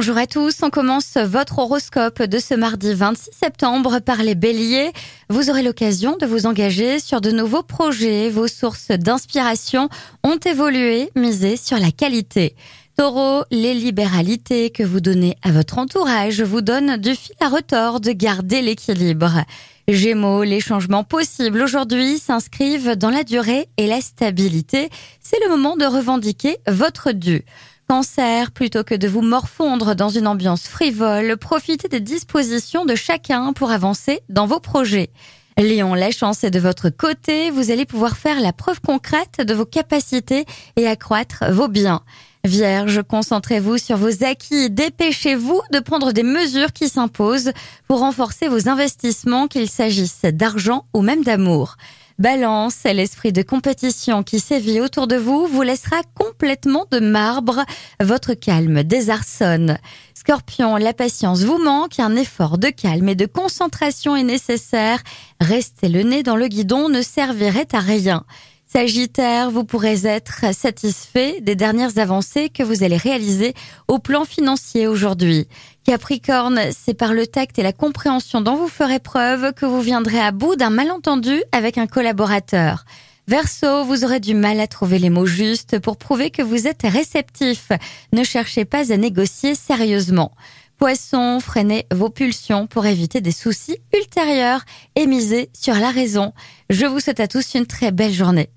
Bonjour à tous, on commence votre horoscope de ce mardi 26 septembre par les béliers. Vous aurez l'occasion de vous engager sur de nouveaux projets, vos sources d'inspiration ont évolué, misez sur la qualité. Taureau, les libéralités que vous donnez à votre entourage vous donnent du fil à retordre, garder l'équilibre. Gémeaux, les changements possibles aujourd'hui s'inscrivent dans la durée et la stabilité. C'est le moment de revendiquer votre dû. Cancer, plutôt que de vous morfondre dans une ambiance frivole, profitez des dispositions de chacun pour avancer dans vos projets. Lion, la chance est de votre côté, vous allez pouvoir faire la preuve concrète de vos capacités et accroître vos biens. Vierge, concentrez-vous sur vos acquis, dépêchez-vous de prendre des mesures qui s'imposent pour renforcer vos investissements, qu'il s'agisse d'argent ou même d'amour. Balance, l'esprit de compétition qui sévit autour de vous vous laissera complètement de marbre. Votre calme désarçonne. Scorpion, la patience vous manque, un effort de calme et de concentration est nécessaire. Rester le nez dans le guidon ne servirait à rien. Sagittaire, vous pourrez être satisfait des dernières avancées que vous allez réaliser au plan financier aujourd'hui. Capricorne, c'est par le tact et la compréhension dont vous ferez preuve que vous viendrez à bout d'un malentendu avec un collaborateur. Verseau, vous aurez du mal à trouver les mots justes pour prouver que vous êtes réceptif. Ne cherchez pas à négocier sérieusement. Poisson, freinez vos pulsions pour éviter des soucis ultérieurs et misez sur la raison. Je vous souhaite à tous une très belle journée.